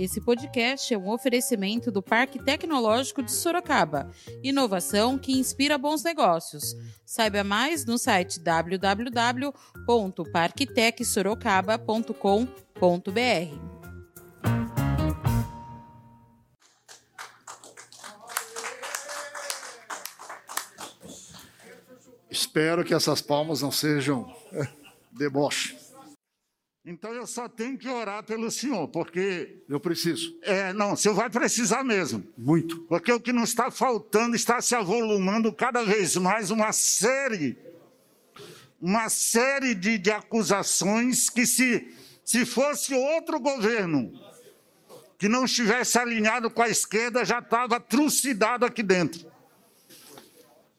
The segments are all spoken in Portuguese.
Esse podcast é um oferecimento do Parque Tecnológico de Sorocaba. Inovação que inspira bons negócios. Saiba mais no site www.parktecsorocaba.com.br. Espero que essas palmas não sejam deboche. Então eu só tenho que orar pelo senhor, porque. Eu preciso. É, não, o senhor vai precisar mesmo. Muito. Porque o que não está faltando está se avolumando cada vez mais uma série, uma série de, de acusações que, se, se fosse outro governo que não estivesse alinhado com a esquerda, já estava trucidado aqui dentro.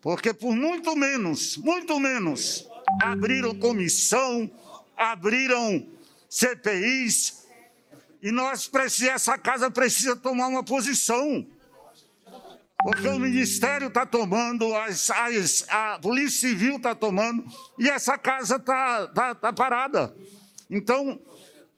Porque por muito menos, muito menos, abriram comissão, abriram CPIs, e nós precisamos, essa casa precisa tomar uma posição. Porque o Ministério está tomando, as, as, a Polícia Civil está tomando, e essa casa está tá, tá parada. Então,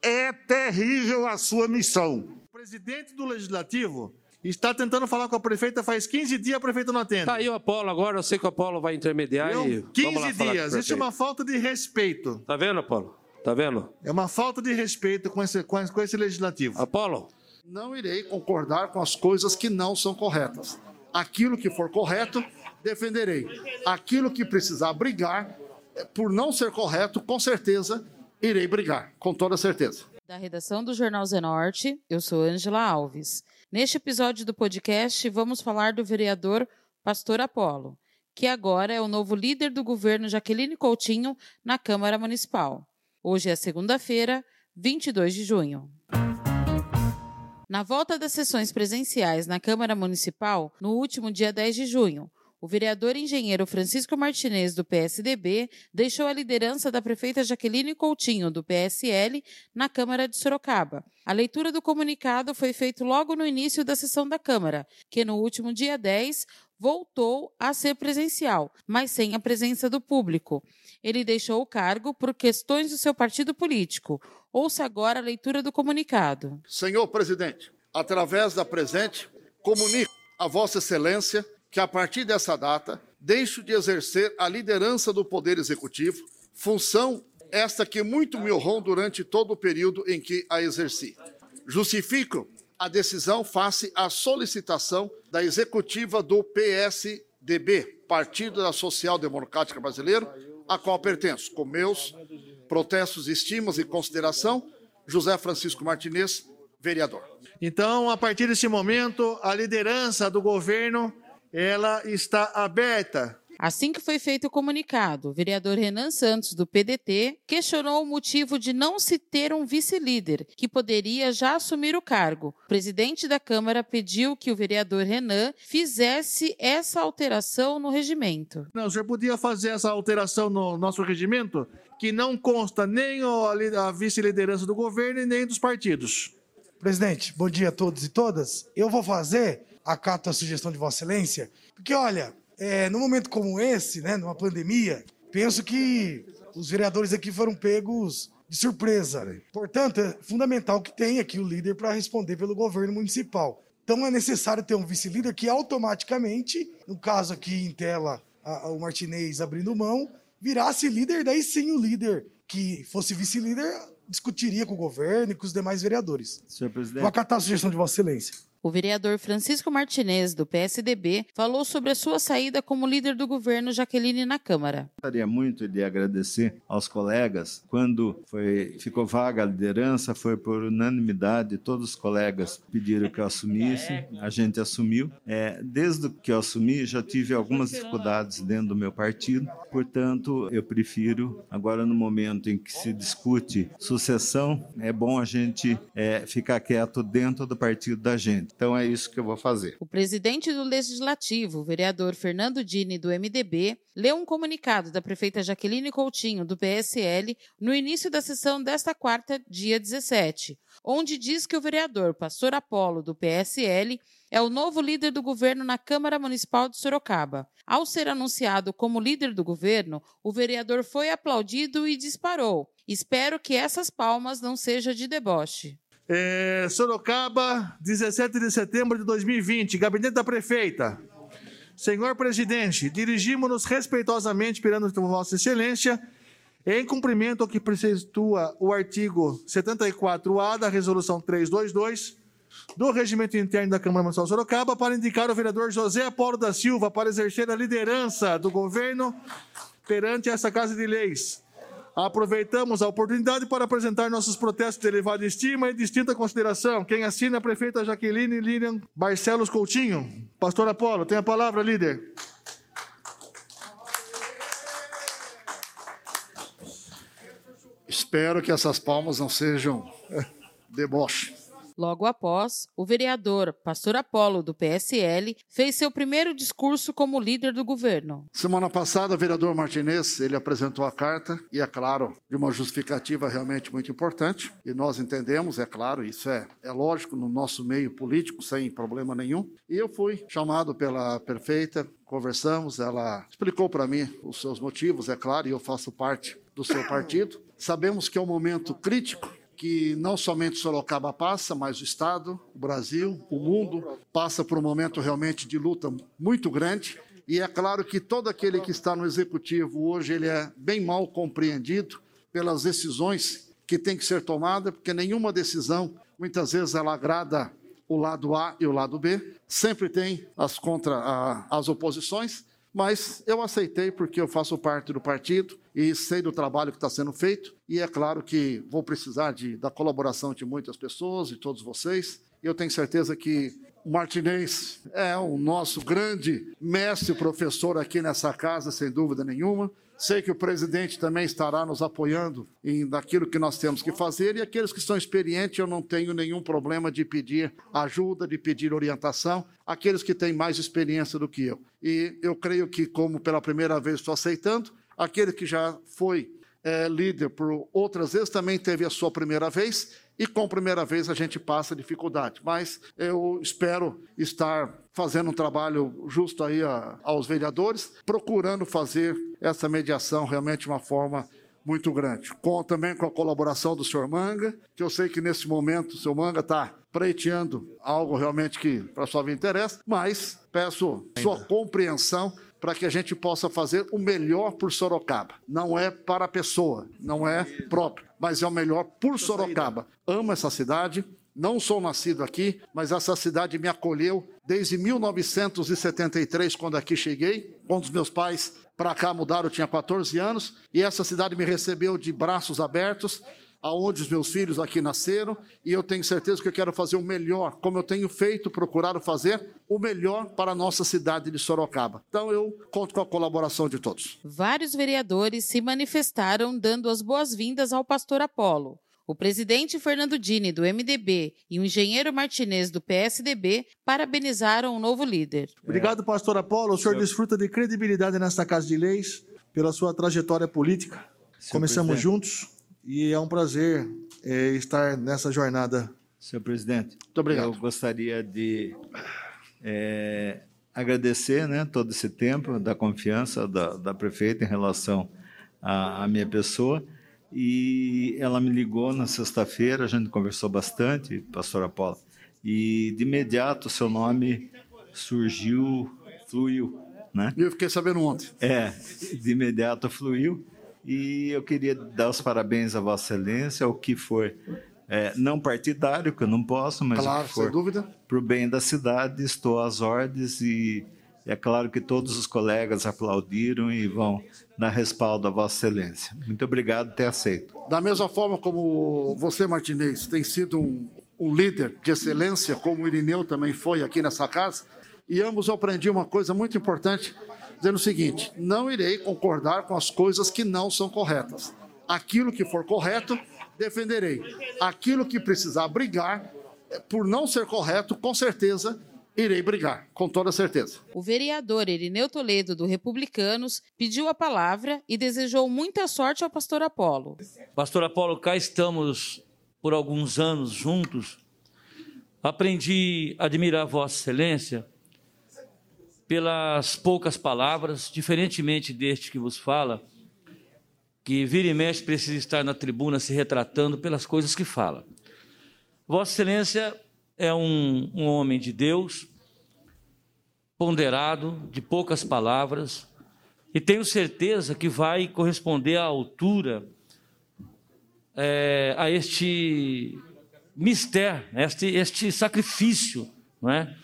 é terrível a sua missão. O presidente do Legislativo está tentando falar com a prefeita faz 15 dias, a prefeita não atende. Tá aí o Apolo agora, eu sei que o Apolo vai intermediar Eu, e 15 dias, isso é uma falta de respeito. Tá vendo, Apolo? Tá vendo? É uma falta de respeito com esse, com esse, legislativo. Apolo, Não irei concordar com as coisas que não são corretas. Aquilo que for correto, defenderei. Aquilo que precisar brigar, eh, por não ser correto, com certeza irei brigar, com toda certeza. Da redação do Jornal Zenorte, eu sou Ângela Alves. Neste episódio do podcast, vamos falar do vereador Pastor Apolo, que agora é o novo líder do governo Jaqueline Coutinho na Câmara Municipal. Hoje é segunda-feira, 22 de junho. Na volta das sessões presenciais na Câmara Municipal, no último dia 10 de junho, o vereador engenheiro Francisco Martinez, do PSDB, deixou a liderança da prefeita Jaqueline Coutinho, do PSL, na Câmara de Sorocaba. A leitura do comunicado foi feita logo no início da sessão da Câmara, que no último dia 10 voltou a ser presencial, mas sem a presença do público. Ele deixou o cargo por questões do seu partido político. Ouça agora a leitura do comunicado. Senhor presidente, através da presente, comunico a Vossa Excelência que a partir dessa data deixo de exercer a liderança do Poder Executivo, função esta que muito me honrou durante todo o período em que a exerci. Justifico a decisão face à solicitação da executiva do PSDB, Partido da Social Democrática Brasileiro, a qual pertenço, com meus protestos, estimas e consideração, José Francisco Martinez, vereador. Então, a partir desse momento, a liderança do governo ela está aberta. Assim que foi feito o comunicado, o vereador Renan Santos, do PDT, questionou o motivo de não se ter um vice-líder, que poderia já assumir o cargo. O presidente da Câmara pediu que o vereador Renan fizesse essa alteração no regimento. Não, o senhor podia fazer essa alteração no nosso regimento, que não consta nem a vice-liderança do governo e nem dos partidos. Presidente, bom dia a todos e todas. Eu vou fazer, acato a sugestão de Vossa Excelência, porque olha, é, num momento como esse, né, numa pandemia, penso que os vereadores aqui foram pegos de surpresa. Portanto, é fundamental que tenha aqui o líder para responder pelo governo municipal. Então é necessário ter um vice-líder que automaticamente, no caso aqui em tela, a- a- o Martinez abrindo mão, virasse líder, daí sim o líder que fosse vice-líder discutiria com o governo e com os demais vereadores. Senhor presidente. Vou acatar a sugestão de Vossa Excelência. O vereador Francisco Martinez, do PSDB, falou sobre a sua saída como líder do governo Jaqueline na Câmara. Gostaria muito de agradecer aos colegas. Quando foi, ficou vaga a liderança, foi por unanimidade, todos os colegas pediram que eu assumisse, a gente assumiu. É, desde que eu assumi, já tive algumas dificuldades dentro do meu partido, portanto, eu prefiro, agora no momento em que se discute sucessão, é bom a gente é, ficar quieto dentro do partido da gente. Então, é isso que eu vou fazer. O presidente do Legislativo, o vereador Fernando Dini, do MDB, leu um comunicado da prefeita Jaqueline Coutinho, do PSL, no início da sessão desta quarta, dia 17, onde diz que o vereador Pastor Apolo, do PSL, é o novo líder do governo na Câmara Municipal de Sorocaba. Ao ser anunciado como líder do governo, o vereador foi aplaudido e disparou. Espero que essas palmas não sejam de deboche. É, Sorocaba, 17 de setembro de 2020. Gabinete da Prefeita. Senhor Presidente, dirigimos-nos respeitosamente perante Vossa Excelência, em cumprimento ao que preceitua o artigo 74A da Resolução 322 do Regimento Interno da Câmara Municipal de Sorocaba, para indicar o vereador José Apolo da Silva para exercer a liderança do governo perante essa Casa de Leis. Aproveitamos a oportunidade para apresentar nossos protestos de elevada estima e distinta consideração. Quem assina é a prefeita Jaqueline Lilian Barcelos Coutinho. Pastor Apolo, tem a palavra, líder. Espero que essas palmas não sejam deboche. Logo após, o vereador Pastor Apolo, do PSL, fez seu primeiro discurso como líder do governo. Semana passada, o vereador Martinez, ele apresentou a carta e, é claro, de uma justificativa realmente muito importante. E nós entendemos, é claro, isso é, é lógico no nosso meio político, sem problema nenhum. E eu fui chamado pela prefeita, conversamos, ela explicou para mim os seus motivos, é claro, e eu faço parte do seu partido. Sabemos que é um momento crítico que não somente Sorocaba passa, mas o Estado, o Brasil, o mundo passa por um momento realmente de luta muito grande. E é claro que todo aquele que está no executivo hoje ele é bem mal compreendido pelas decisões que têm que ser tomadas, porque nenhuma decisão muitas vezes ela agrada o lado A e o lado B. Sempre tem as contra as oposições, mas eu aceitei porque eu faço parte do partido e sei do trabalho que está sendo feito. E é claro que vou precisar de, da colaboração de muitas pessoas, de todos vocês. Eu tenho certeza que Martinez é o nosso grande mestre professor aqui nessa casa, sem dúvida nenhuma. Sei que o presidente também estará nos apoiando em daquilo que nós temos que fazer e aqueles que são experientes eu não tenho nenhum problema de pedir ajuda, de pedir orientação, aqueles que têm mais experiência do que eu. E eu creio que como pela primeira vez estou aceitando, aquele que já foi é, líder por outras vezes também teve a sua primeira vez e com a primeira vez a gente passa dificuldade. Mas eu espero estar fazendo um trabalho justo aí a, aos vereadores, procurando fazer essa mediação realmente de uma forma muito grande. Conto também com a colaboração do senhor Manga, que eu sei que nesse momento o senhor Manga está preteando algo realmente que para sua vida interessa, mas peço sua compreensão para que a gente possa fazer o melhor por Sorocaba. Não é para a pessoa, não é próprio, mas é o melhor por Sorocaba. Amo essa cidade, não sou nascido aqui, mas essa cidade me acolheu desde 1973, quando aqui cheguei. Quando os meus pais para cá mudaram, eu tinha 14 anos, e essa cidade me recebeu de braços abertos aonde os meus filhos aqui nasceram, e eu tenho certeza que eu quero fazer o melhor, como eu tenho feito, procurado fazer o melhor para a nossa cidade de Sorocaba. Então eu conto com a colaboração de todos. Vários vereadores se manifestaram dando as boas-vindas ao pastor Apolo. O presidente Fernando Dini, do MDB, e o engenheiro Martinez, do PSDB, parabenizaram o novo líder. Obrigado, pastor Apolo. O senhor desfruta de credibilidade nesta Casa de Leis, pela sua trajetória política. Começamos juntos e é um prazer é, estar nessa jornada. Senhor presidente, muito obrigado. Eu gostaria de é, agradecer, né, todo esse tempo da confiança da, da prefeita em relação à, minha pessoa. E ela me ligou na sexta-feira, a gente conversou bastante, pastora Paula, e de imediato o seu nome surgiu, fluiu, né? Eu fiquei sabendo ontem. É, de imediato fluiu. E eu queria dar os parabéns a Vossa Excelência, o que for é, não partidário, que eu não posso, mas claro, o que for para o bem da cidade, estou às ordens e é claro que todos os colegas aplaudiram e vão dar respaldo a Vossa Excelência. Muito obrigado por ter aceito. Da mesma forma como você, Martinez, tem sido um, um líder de excelência, como o Irineu também foi aqui nessa casa, e ambos aprendi uma coisa muito importante dizendo o seguinte: não irei concordar com as coisas que não são corretas. Aquilo que for correto, defenderei. Aquilo que precisar brigar, por não ser correto, com certeza irei brigar, com toda certeza. O vereador Irineu Toledo, do Republicanos, pediu a palavra e desejou muita sorte ao pastor Apolo. Pastor Apolo, cá estamos por alguns anos juntos. Aprendi a admirar Vossa Excelência pelas poucas palavras, diferentemente deste que vos fala, que vira e mexe precisa estar na tribuna se retratando pelas coisas que fala. Vossa Excelência é um, um homem de Deus, ponderado, de poucas palavras, e tenho certeza que vai corresponder à altura é, a este mistério, este, este sacrifício não é?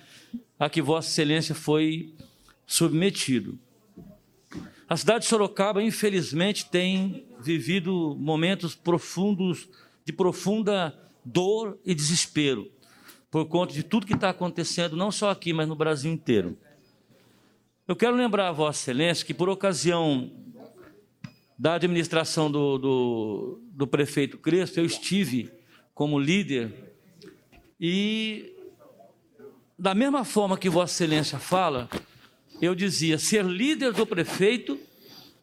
A que Vossa Excelência foi submetido. A cidade de Sorocaba, infelizmente, tem vivido momentos profundos, de profunda dor e desespero, por conta de tudo que está acontecendo, não só aqui, mas no Brasil inteiro. Eu quero lembrar a Vossa Excelência que, por ocasião da administração do, do, do prefeito Crespo, eu estive como líder e, da mesma forma que Vossa Excelência fala, eu dizia: ser líder do prefeito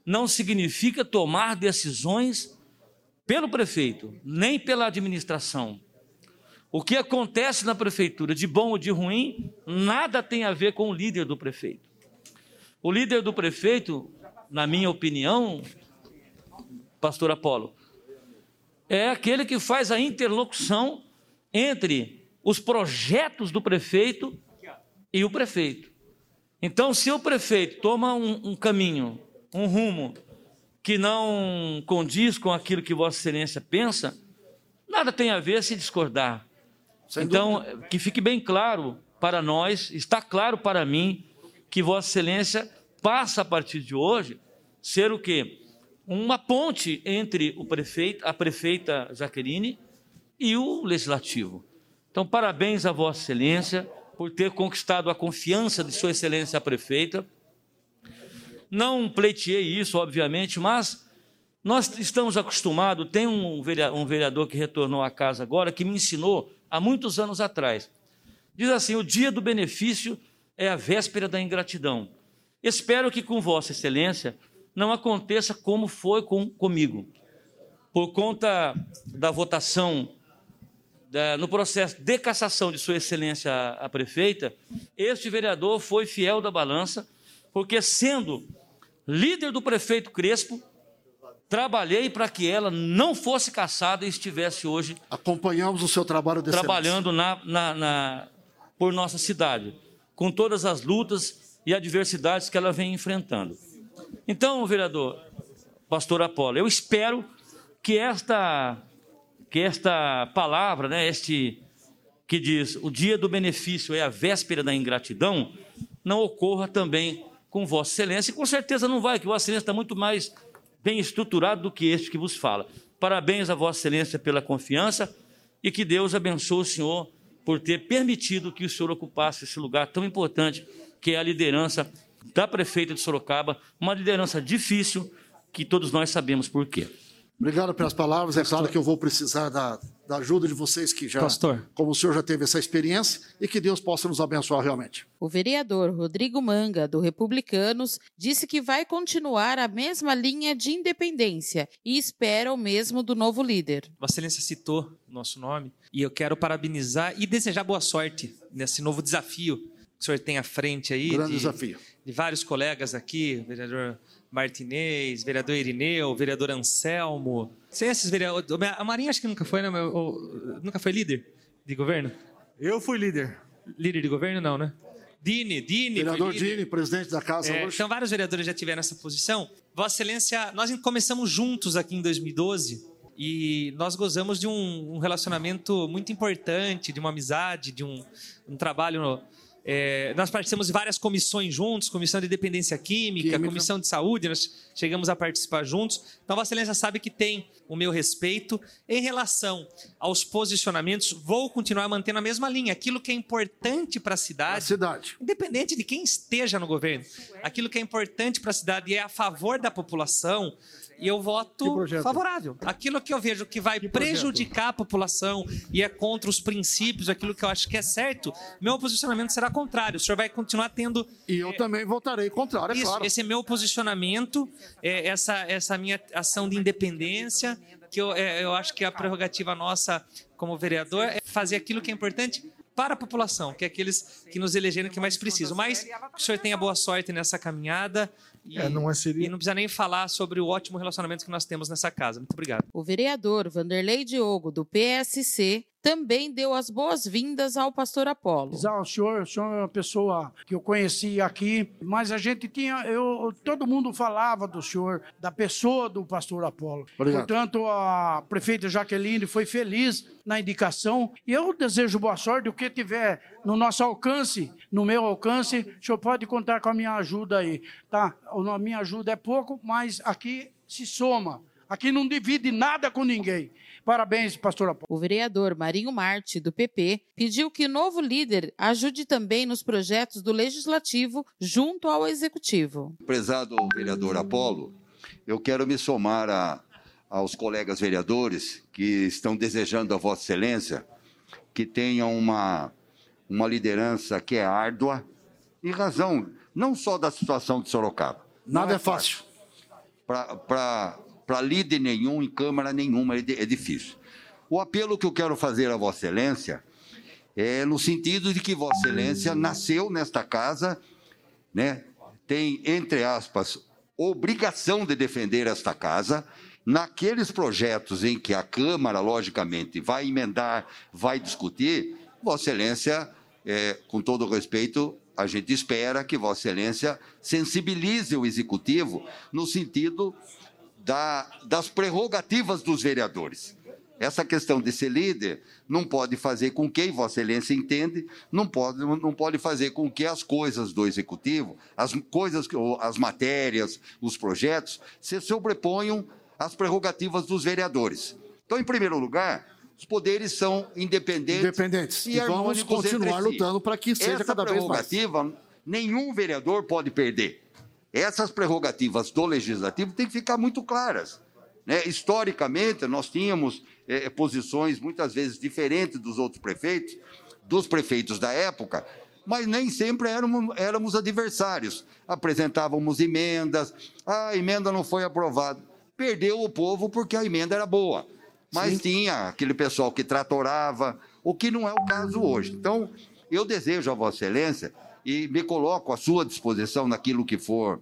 não significa tomar decisões pelo prefeito, nem pela administração. O que acontece na prefeitura, de bom ou de ruim, nada tem a ver com o líder do prefeito. O líder do prefeito, na minha opinião, pastor Apolo, é aquele que faz a interlocução entre os projetos do prefeito e o prefeito. Então, se o prefeito toma um, um caminho, um rumo que não condiz com aquilo que Vossa Excelência pensa, nada tem a ver se discordar. Sem então, dúvida. que fique bem claro para nós, está claro para mim, que Vossa Excelência passa a partir de hoje ser o quê? uma ponte entre o prefeito, a prefeita Jaqueline e o legislativo. Então, parabéns a Vossa Excelência por ter conquistado a confiança de Sua Excelência a prefeita. Não pleiteei isso, obviamente, mas nós estamos acostumados. Tem um vereador que retornou à casa agora que me ensinou há muitos anos atrás. Diz assim: o dia do benefício é a véspera da ingratidão. Espero que com Vossa Excelência não aconteça como foi com, comigo. Por conta da votação da, no processo de cassação de Sua Excelência a, a prefeita, este vereador foi fiel da balança, porque sendo líder do prefeito Crespo, trabalhei para que ela não fosse caçada e estivesse hoje. Acompanhamos o seu trabalho de Trabalhando na, na, na, por nossa cidade, com todas as lutas e adversidades que ela vem enfrentando. Então, vereador, pastor Apolo, eu espero que esta, que esta palavra, né, este que diz o dia do benefício é a véspera da ingratidão, não ocorra também com Vossa Excelência, e com certeza não vai, que Vossa Excelência está muito mais bem estruturado do que este que vos fala. Parabéns a Vossa Excelência pela confiança e que Deus abençoe o senhor por ter permitido que o senhor ocupasse esse lugar tão importante que é a liderança da prefeita de Sorocaba, uma liderança difícil, que todos nós sabemos por quê. Obrigado pelas palavras. É claro que eu vou precisar da, da ajuda de vocês que já, Pastor. como o senhor já teve essa experiência, e que Deus possa nos abençoar realmente. O vereador Rodrigo Manga, do Republicanos, disse que vai continuar a mesma linha de independência e espera o mesmo do novo líder. Vossa Excelência citou nosso nome e eu quero parabenizar e desejar boa sorte nesse novo desafio que o senhor tem à frente aí. Grande de, desafio de vários colegas aqui, vereador Martinez, vereador Irineu, vereador Anselmo. Sem esses vereadores. A Marinha acho que nunca foi, né? nunca foi líder de governo? Eu fui líder. Líder de governo, não, né? Dini, Dini. Vereador Dini, presidente da casa é, hoje. Então, vários vereadores já tiveram essa posição. Vossa Excelência, nós começamos juntos aqui em 2012 e nós gozamos de um, um relacionamento muito importante, de uma amizade, de um, um trabalho no, é, nós participamos de várias comissões juntos, comissão de dependência química, química, comissão de saúde, nós chegamos a participar juntos. Então, Vossa Excelência sabe que tem o meu respeito. Em relação aos posicionamentos, vou continuar mantendo a mesma linha. Aquilo que é importante para a cidade, cidade, independente de quem esteja no governo, aquilo que é importante para a cidade e é a favor da população, e eu voto favorável. Aquilo que eu vejo que vai que prejudicar a população e é contra os princípios, aquilo que eu acho que é certo, meu posicionamento será contrário. O senhor vai continuar tendo. E eu é, também votarei contrário, é isso, claro. Esse é meu posicionamento, é, essa, essa minha ação de independência, que eu, é, eu acho que a prerrogativa nossa como vereador é fazer aquilo que é importante para a população, que é aqueles que nos elegeram que mais precisam. Mas que o senhor tenha boa sorte nessa caminhada. E, é, não é seria... e não precisa nem falar sobre o ótimo relacionamento que nós temos nessa casa. Muito obrigado. O vereador Vanderlei Diogo, do PSC, também deu as boas-vindas ao pastor Apolo. O senhor, o senhor é uma pessoa que eu conheci aqui, mas a gente tinha, eu, todo mundo falava do senhor, da pessoa do pastor Apolo. Obrigado. Portanto, a prefeita Jaqueline foi feliz na indicação e eu desejo boa sorte, o que tiver no nosso alcance, no meu alcance, o senhor pode contar com a minha ajuda aí, tá? A minha ajuda é pouco, mas aqui se soma. Aqui não divide nada com ninguém. Parabéns, pastor Apolo. O vereador Marinho Marte, do PP, pediu que o novo líder ajude também nos projetos do Legislativo junto ao Executivo. Prezado vereador Apolo, eu quero me somar a, aos colegas vereadores que estão desejando a Vossa Excelência que tenham uma, uma liderança que é árdua, em razão não só da situação de Sorocaba. Nada é fácil. Para líder nenhum, em Câmara nenhuma, é, é difícil. O apelo que eu quero fazer a Vossa Excelência é no sentido de que Vossa Excelência nasceu nesta casa, né, tem, entre aspas, obrigação de defender esta casa, naqueles projetos em que a Câmara, logicamente, vai emendar, vai discutir, Vossa Excelência, é, com todo respeito, a gente espera que Vossa Excelência sensibilize o Executivo no sentido da, das prerrogativas dos vereadores. Essa questão de ser líder não pode fazer com que, Vossa Excelência entende, não pode, não pode fazer com que as coisas do Executivo, as coisas, as matérias, os projetos, se sobreponham às prerrogativas dos vereadores. Então, em primeiro lugar, os poderes são independentes, independentes. e, e vamos continuar si. lutando para que seja Essa cada vez mais. prerrogativa, nenhum vereador pode perder. Essas prerrogativas do legislativo têm que ficar muito claras. Né? Historicamente, nós tínhamos é, posições muitas vezes diferentes dos outros prefeitos, dos prefeitos da época, mas nem sempre éramos, éramos adversários. Apresentávamos emendas, ah, a emenda não foi aprovada. Perdeu o povo porque a emenda era boa mas Sim. tinha aquele pessoal que tratorava, o que não é o caso hoje. Então, eu desejo a Vossa Excelência e me coloco à sua disposição naquilo que for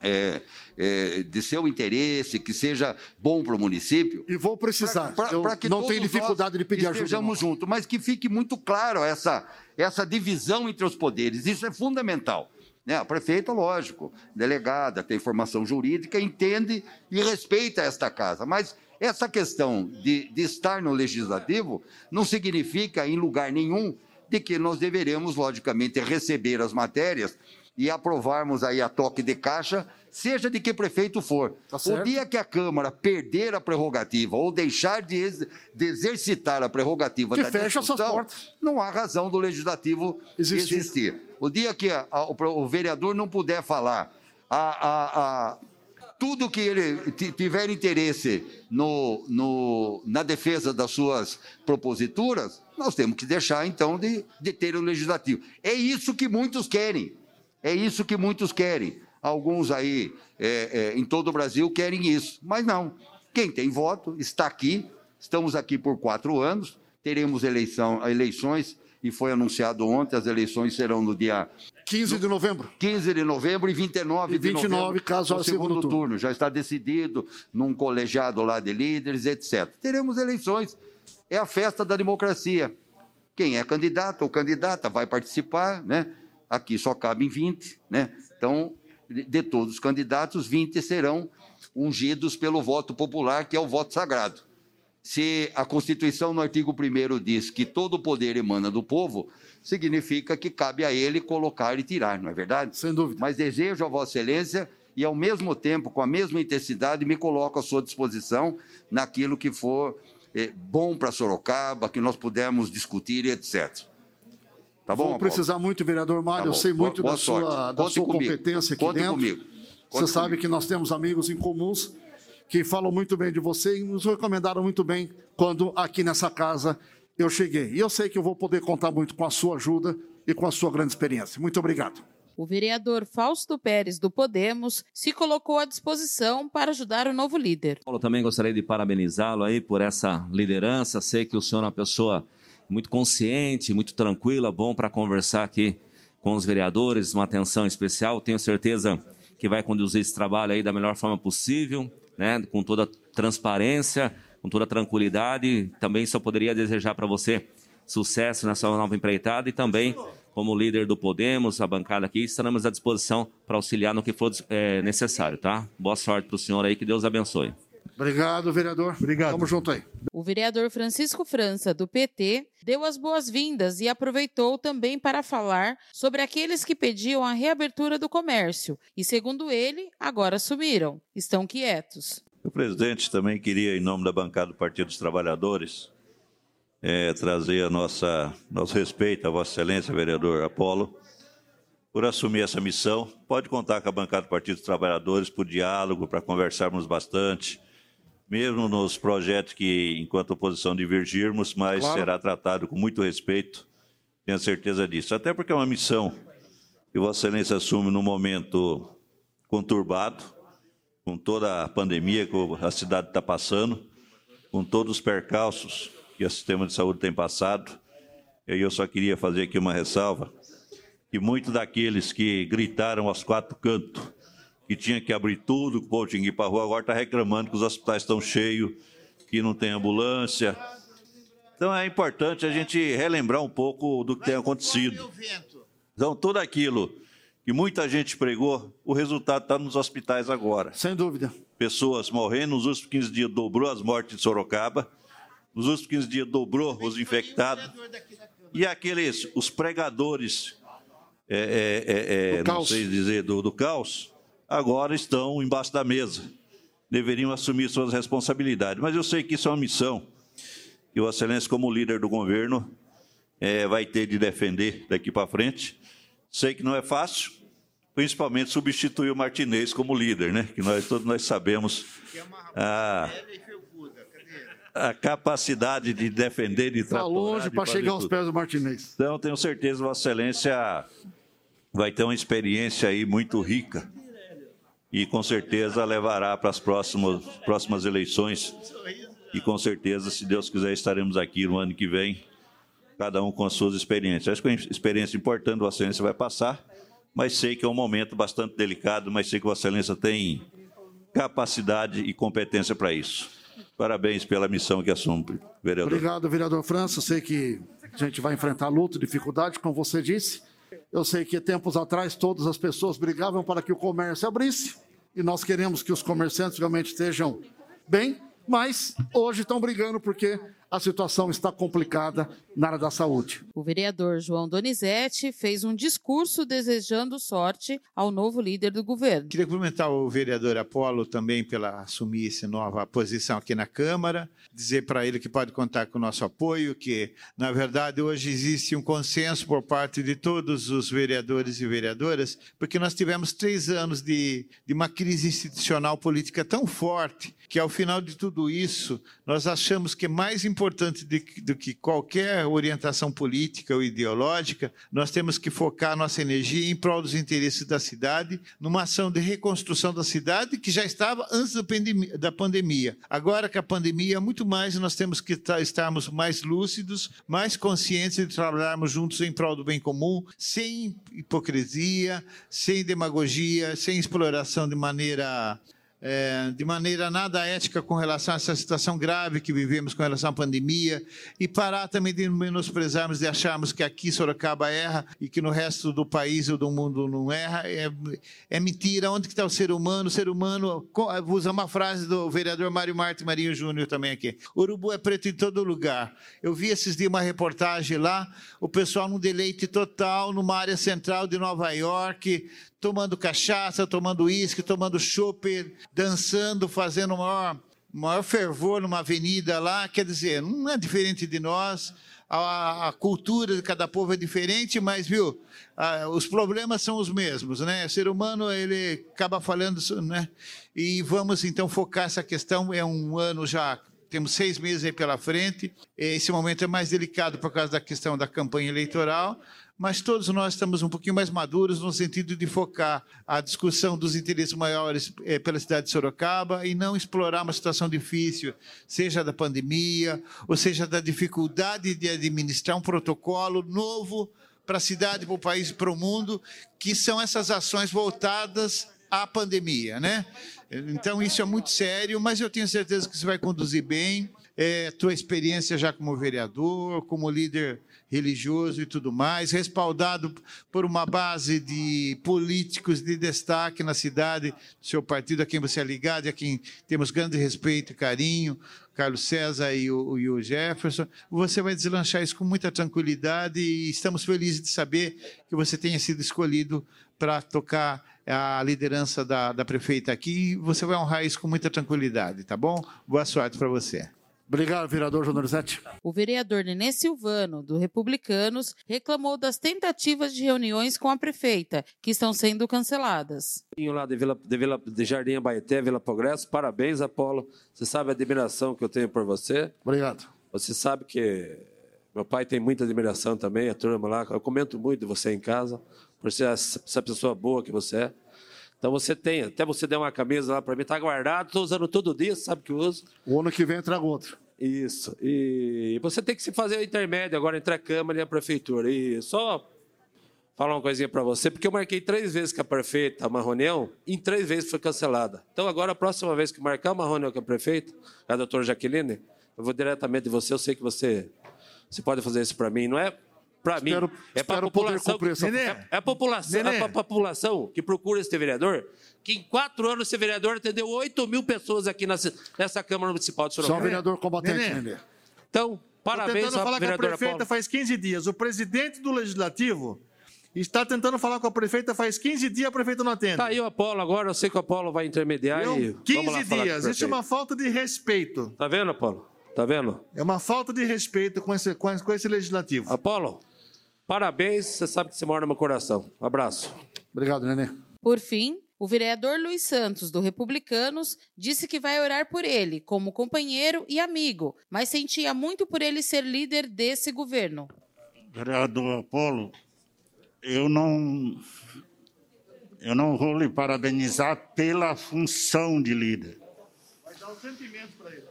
é, é, de seu interesse, que seja bom para o município. E vou precisar. Para que não tenho dificuldade de pedir ajuda. Estejamos juntos, mas que fique muito claro essa, essa divisão entre os poderes. Isso é fundamental. Né? A prefeita, lógico, delegada, tem formação jurídica, entende e respeita esta casa, mas essa questão de, de estar no legislativo não significa, em lugar nenhum, de que nós deveremos, logicamente, receber as matérias e aprovarmos aí a toque de caixa, seja de que prefeito for. Tá o dia que a Câmara perder a prerrogativa ou deixar de, ex, de exercitar a prerrogativa que da fecha discussão, não há razão do legislativo existir. existir. O dia que a, a, o, o, vereador não puder falar a, a tudo que ele tiver interesse no, no, na defesa das suas proposituras, nós temos que deixar, então, de, de ter o legislativo. É isso que muitos querem. É isso que muitos querem. Alguns aí, é, é, em todo o Brasil, querem isso. Mas não. Quem tem voto está aqui. Estamos aqui por quatro anos. Teremos eleição, eleições e foi anunciado ontem, as eleições serão no dia 15 de novembro. 15 de novembro e 29 e 29, de novembro. caso o segundo, segundo turno. Já está decidido num colegiado lá de líderes, etc. Teremos eleições. É a festa da democracia. Quem é candidato ou candidata vai participar, né? Aqui só cabem 20, né? Então, de todos os candidatos, 20 serão ungidos pelo voto popular, que é o voto sagrado. Se a Constituição, no artigo 1 diz que todo o poder emana do povo, significa que cabe a ele colocar e tirar, não é verdade? Sem dúvida. Mas desejo a Vossa Excelência e, ao mesmo tempo, com a mesma intensidade, me coloco à sua disposição naquilo que for bom para Sorocaba, que nós pudermos discutir, etc. Tá bom? Vou precisar muito, vereador Mário. Tá eu sei muito boa, boa da sua, da sua competência aqui Conte dentro. Comigo. Conte Você sabe comigo. que nós temos amigos em comuns que falam muito bem de você e nos recomendaram muito bem quando aqui nessa casa eu cheguei. E eu sei que eu vou poder contar muito com a sua ajuda e com a sua grande experiência. Muito obrigado. O vereador Fausto Pérez do Podemos se colocou à disposição para ajudar o novo líder. Eu também gostaria de parabenizá-lo aí por essa liderança. Sei que o senhor é uma pessoa muito consciente, muito tranquila, bom para conversar aqui com os vereadores, uma atenção especial. Tenho certeza que vai conduzir esse trabalho aí da melhor forma possível né, com toda transparência, com toda tranquilidade. Também só poderia desejar para você sucesso na sua nova empreitada e também, como líder do Podemos, a bancada aqui, estaremos à disposição para auxiliar no que for é, necessário, tá? Boa sorte para o senhor aí, que Deus abençoe. Obrigado, vereador. Obrigado. Tamo junto aí. O vereador Francisco França, do PT, deu as boas-vindas e aproveitou também para falar sobre aqueles que pediam a reabertura do comércio e, segundo ele, agora sumiram. Estão quietos. O presidente também queria, em nome da bancada do Partido dos Trabalhadores, é, trazer a nossa nosso respeito a Vossa Excelência, vereador Apolo, por assumir essa missão. Pode contar com a bancada do Partido dos Trabalhadores por diálogo, para conversarmos bastante, mesmo nos projetos que, enquanto oposição, divergirmos, mas Claro. será tratado com muito respeito, tenho certeza disso. Até porque é uma missão que Vossa Excelência assume num momento conturbado, com toda a pandemia que a cidade está passando, com todos os percalços que o sistema de saúde tem passado. E aí eu só queria fazer aqui uma ressalva, que muitos daqueles que gritaram aos quatro cantos que tinha que abrir tudo, que o povo tinha que ir para a rua, agora está reclamando que os hospitais estão cheios, que não tem ambulância. Então é importante a gente relembrar um pouco do que tem acontecido. Então, tudo aquilo que muita gente pregou, o resultado está nos hospitais agora. Sem dúvida. Pessoas morrendo, nos últimos 15 dias dobrou as mortes de Sorocaba, nos últimos 15 dias dobrou os infectados. E aqueles, os pregadores, é, é, é, é, não caos. sei dizer, do, do caos, agora estão embaixo da mesa. Deveriam assumir suas responsabilidades. Mas eu sei que isso é uma missão que o Excelência, como líder do governo, eh, vai ter de defender daqui para frente. Sei que não é fácil, principalmente substituir o Martinez como líder, né? Que nós todos nós sabemos a, a capacidade de defender, de Está tratar. longe para chegar aos pés do Martinez. Então, tenho certeza Vossa Excelência vai ter uma experiência aí muito rica e com certeza levará para as próximas, próximas eleições. E com certeza, se Deus quiser, estaremos aqui no ano que vem, cada um com as suas experiências. Acho que é uma experiência importante Vossa Excelência vai passar, mas sei que é um momento bastante delicado, mas sei que Vossa Excelência tem capacidade e competência para isso. Parabéns pela missão que assume, vereador. Obrigado, vereador França. Sei que a gente vai enfrentar luta, dificuldade, como você disse. Eu sei que tempos atrás todas as pessoas brigavam para que o comércio abrisse e nós queremos que os comerciantes realmente estejam bem, mas hoje estão brigando porque a situação está complicada na área da saúde. O vereador João Donizete fez um discurso desejando sorte ao novo líder do governo. Queria cumprimentar o vereador Apolo também pela assumir essa nova posição aqui na Câmara, dizer para ele que pode contar com o nosso apoio, que, na verdade, hoje existe um consenso por parte de todos os vereadores e vereadoras, porque nós tivemos três anos de, de uma crise institucional política tão forte que, ao final de tudo isso, nós achamos que é mais importante de- do que qualquer orientação política ou ideológica, nós temos que focar nossa energia em prol dos interesses da cidade, numa ação de reconstrução da cidade que já estava antes da pandemia. Agora que a pandemia, muito mais nós temos que ta- estarmos mais lúcidos, mais conscientes de trabalharmos juntos em prol do bem comum, sem hipocrisia, sem demagogia, sem exploração de maneira é, de maneira nada ética com relação a essa situação grave que vivemos com relação à pandemia e parar também de menosprezarmos, de acharmos que aqui Sorocaba erra e que no resto do país ou do mundo não erra. É, é mentira. Onde que está o ser humano? O ser humano, vou usar uma frase do vereador Mário Martins Marinho Júnior também aqui. Urubu é preto em todo lugar. Eu vi esses dias uma reportagem lá, o pessoal num deleite total numa área central de Nova York, tomando cachaça, tomando uísque, tomando chopp, dançando, fazendo maior, maior fervor numa avenida lá. Quer dizer, não é diferente de nós. A, a cultura de cada povo é diferente, mas, viu, ah, os problemas são os mesmos, né? O ser humano, ele acaba falando, né? E vamos, então, focar essa questão. É um ano já temos seis meses aí pela frente. Esse momento é mais delicado por causa da questão da campanha eleitoral, mas todos nós estamos um pouquinho mais maduros no sentido de focar a discussão dos interesses maiores eh, pela cidade de Sorocaba e não explorar uma situação difícil, seja da pandemia, ou seja da dificuldade de administrar um protocolo novo para a cidade, para o país e para o mundo, que são essas ações voltadas à pandemia, né? Então, isso é muito sério, mas eu tenho certeza que você vai conduzir bem. É, tua experiência já como vereador, como líder religioso e tudo mais, respaldado por uma base de políticos de destaque na cidade, do seu partido, a quem você é ligado a quem temos grande respeito e carinho, Carlos César e o, e o Jefferson. Você vai deslanchar isso com muita tranquilidade e estamos felizes de saber que você tenha sido escolhido para tocar a liderança da, da prefeita aqui. Você vai honrar isso com muita tranquilidade, tá bom? Boa sorte para você. Obrigado, vereador João Dorizete. O vereador Nenê Silvano, do Republicanos, reclamou das tentativas de reuniões com a prefeita, que estão sendo canceladas. lá de, Vila, de, Vila, de Jardim Abaeté, Vila Progresso, parabéns, Apolo. Você sabe a admiração que eu tenho por você. Obrigado. Você sabe que meu pai tem muita admiração também, a turma lá. Eu comento muito de você em casa, por ser essa pessoa boa que você é. Então você tem, até você deu uma camisa lá para mim, tá guardado, estou usando todo dia, sabe que eu uso. O ano que vem entra outro. Isso. E você tem que se fazer o intermédio agora entre a Câmara e a Prefeitura. E só falar uma coisinha para você, porque eu marquei três vezes com a prefeita uma reunião, e em três vezes foi cancelada. Então agora, a próxima vez que marcar uma reunião com a prefeita, a doutora Jaqueline, eu vou diretamente de você, eu sei que você, você pode fazer isso para mim. Não é para mim, é para a população, é, é, a população, é a população que procura esse vereador, que em quatro anos esse vereador atendeu 8 mil pessoas aqui nessa, nessa Câmara Municipal de Sorocaba. Só um vereador combatente, Nenê. Nenê. Então, parabéns tentando falar com a prefeita Apolo. faz 15 dias. O presidente do Legislativo está tentando falar com a prefeita faz 15 dias, a prefeita não atende. Tá aí o Apolo agora, eu sei que o Apolo vai intermediar Eu, e 15 vamos lá falar com o dias. Isso é uma falta de respeito. Tá vendo, Apolo? Tá vendo? É uma falta de respeito com esse- com esse legislativo. Apolo, parabéns, você sabe que você mora no meu coração. Um abraço. Obrigado, Nenê. Por fim, o vereador Luiz Santos, do Republicanos, disse que vai orar por ele, como companheiro e amigo, mas sentia muito por ele ser líder desse governo. Vereador Apolo, eu não, eu não vou lhe parabenizar pela função de líder. Vai dar um sentimento para ele.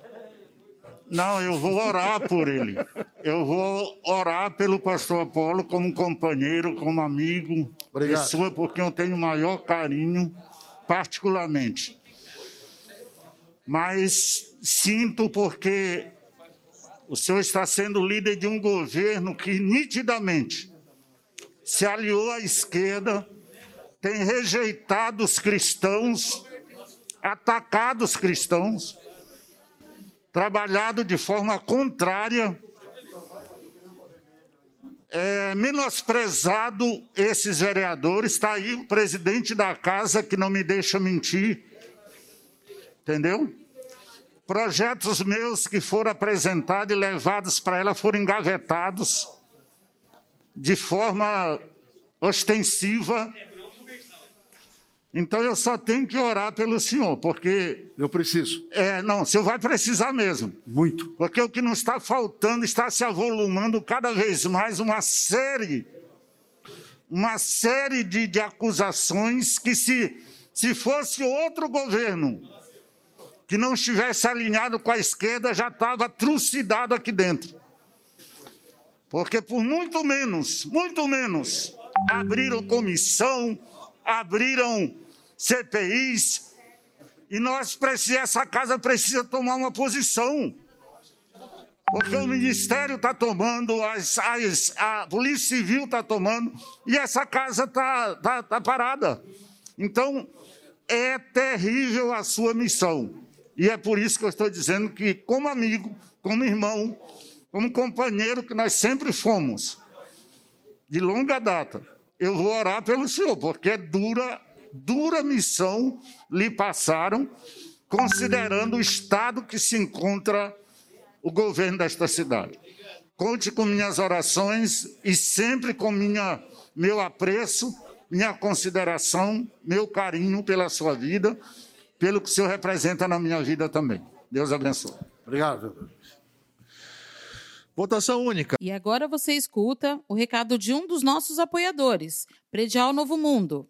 Não, eu vou orar por ele. Eu vou orar pelo pastor Apolo como companheiro, como amigo, Obrigado. pessoa por quem eu tenho o maior carinho, particularmente. Mas sinto porque o senhor está sendo líder de um governo que nitidamente se aliou à esquerda, tem rejeitado os cristãos, atacado os cristãos, trabalhado de forma contrária, é, menosprezado esses vereadores. Está aí o presidente da casa que não me deixa mentir, entendeu? Projetos meus que foram apresentados e levados para ela foram engavetados de forma ostensiva. Então eu só tenho que orar pelo senhor, porque. Eu preciso. É, não, o senhor vai precisar mesmo. Muito. Porque o que não está faltando está se avolumando cada vez mais uma série, uma série de, de acusações que, se, se fosse outro governo que não estivesse alinhado com a esquerda, já estava trucidado aqui dentro. Porque por muito menos, muito menos, abriram comissão, abriram CPIs, e nós precisamos, essa casa precisa tomar uma posição. Porque o Ministério está tomando, as, as- a Polícia Civil está tomando, e essa casa está tá, tá parada. Então, é terrível a sua missão. E é por isso que eu estou dizendo que, como amigo, como irmão, como companheiro que nós sempre fomos, de longa data, eu vou orar pelo senhor, porque é dura, dura missão lhe passaram, considerando o estado que se encontra o governo desta cidade. Conte com minhas orações e sempre com minha, meu apreço, minha consideração, meu carinho pela sua vida, pelo que o senhor representa na minha vida também. Deus abençoe. Obrigado. Votação única. E agora você escuta o recado de um dos nossos apoiadores, Predial Novo Mundo.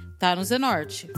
tá no Zenorte.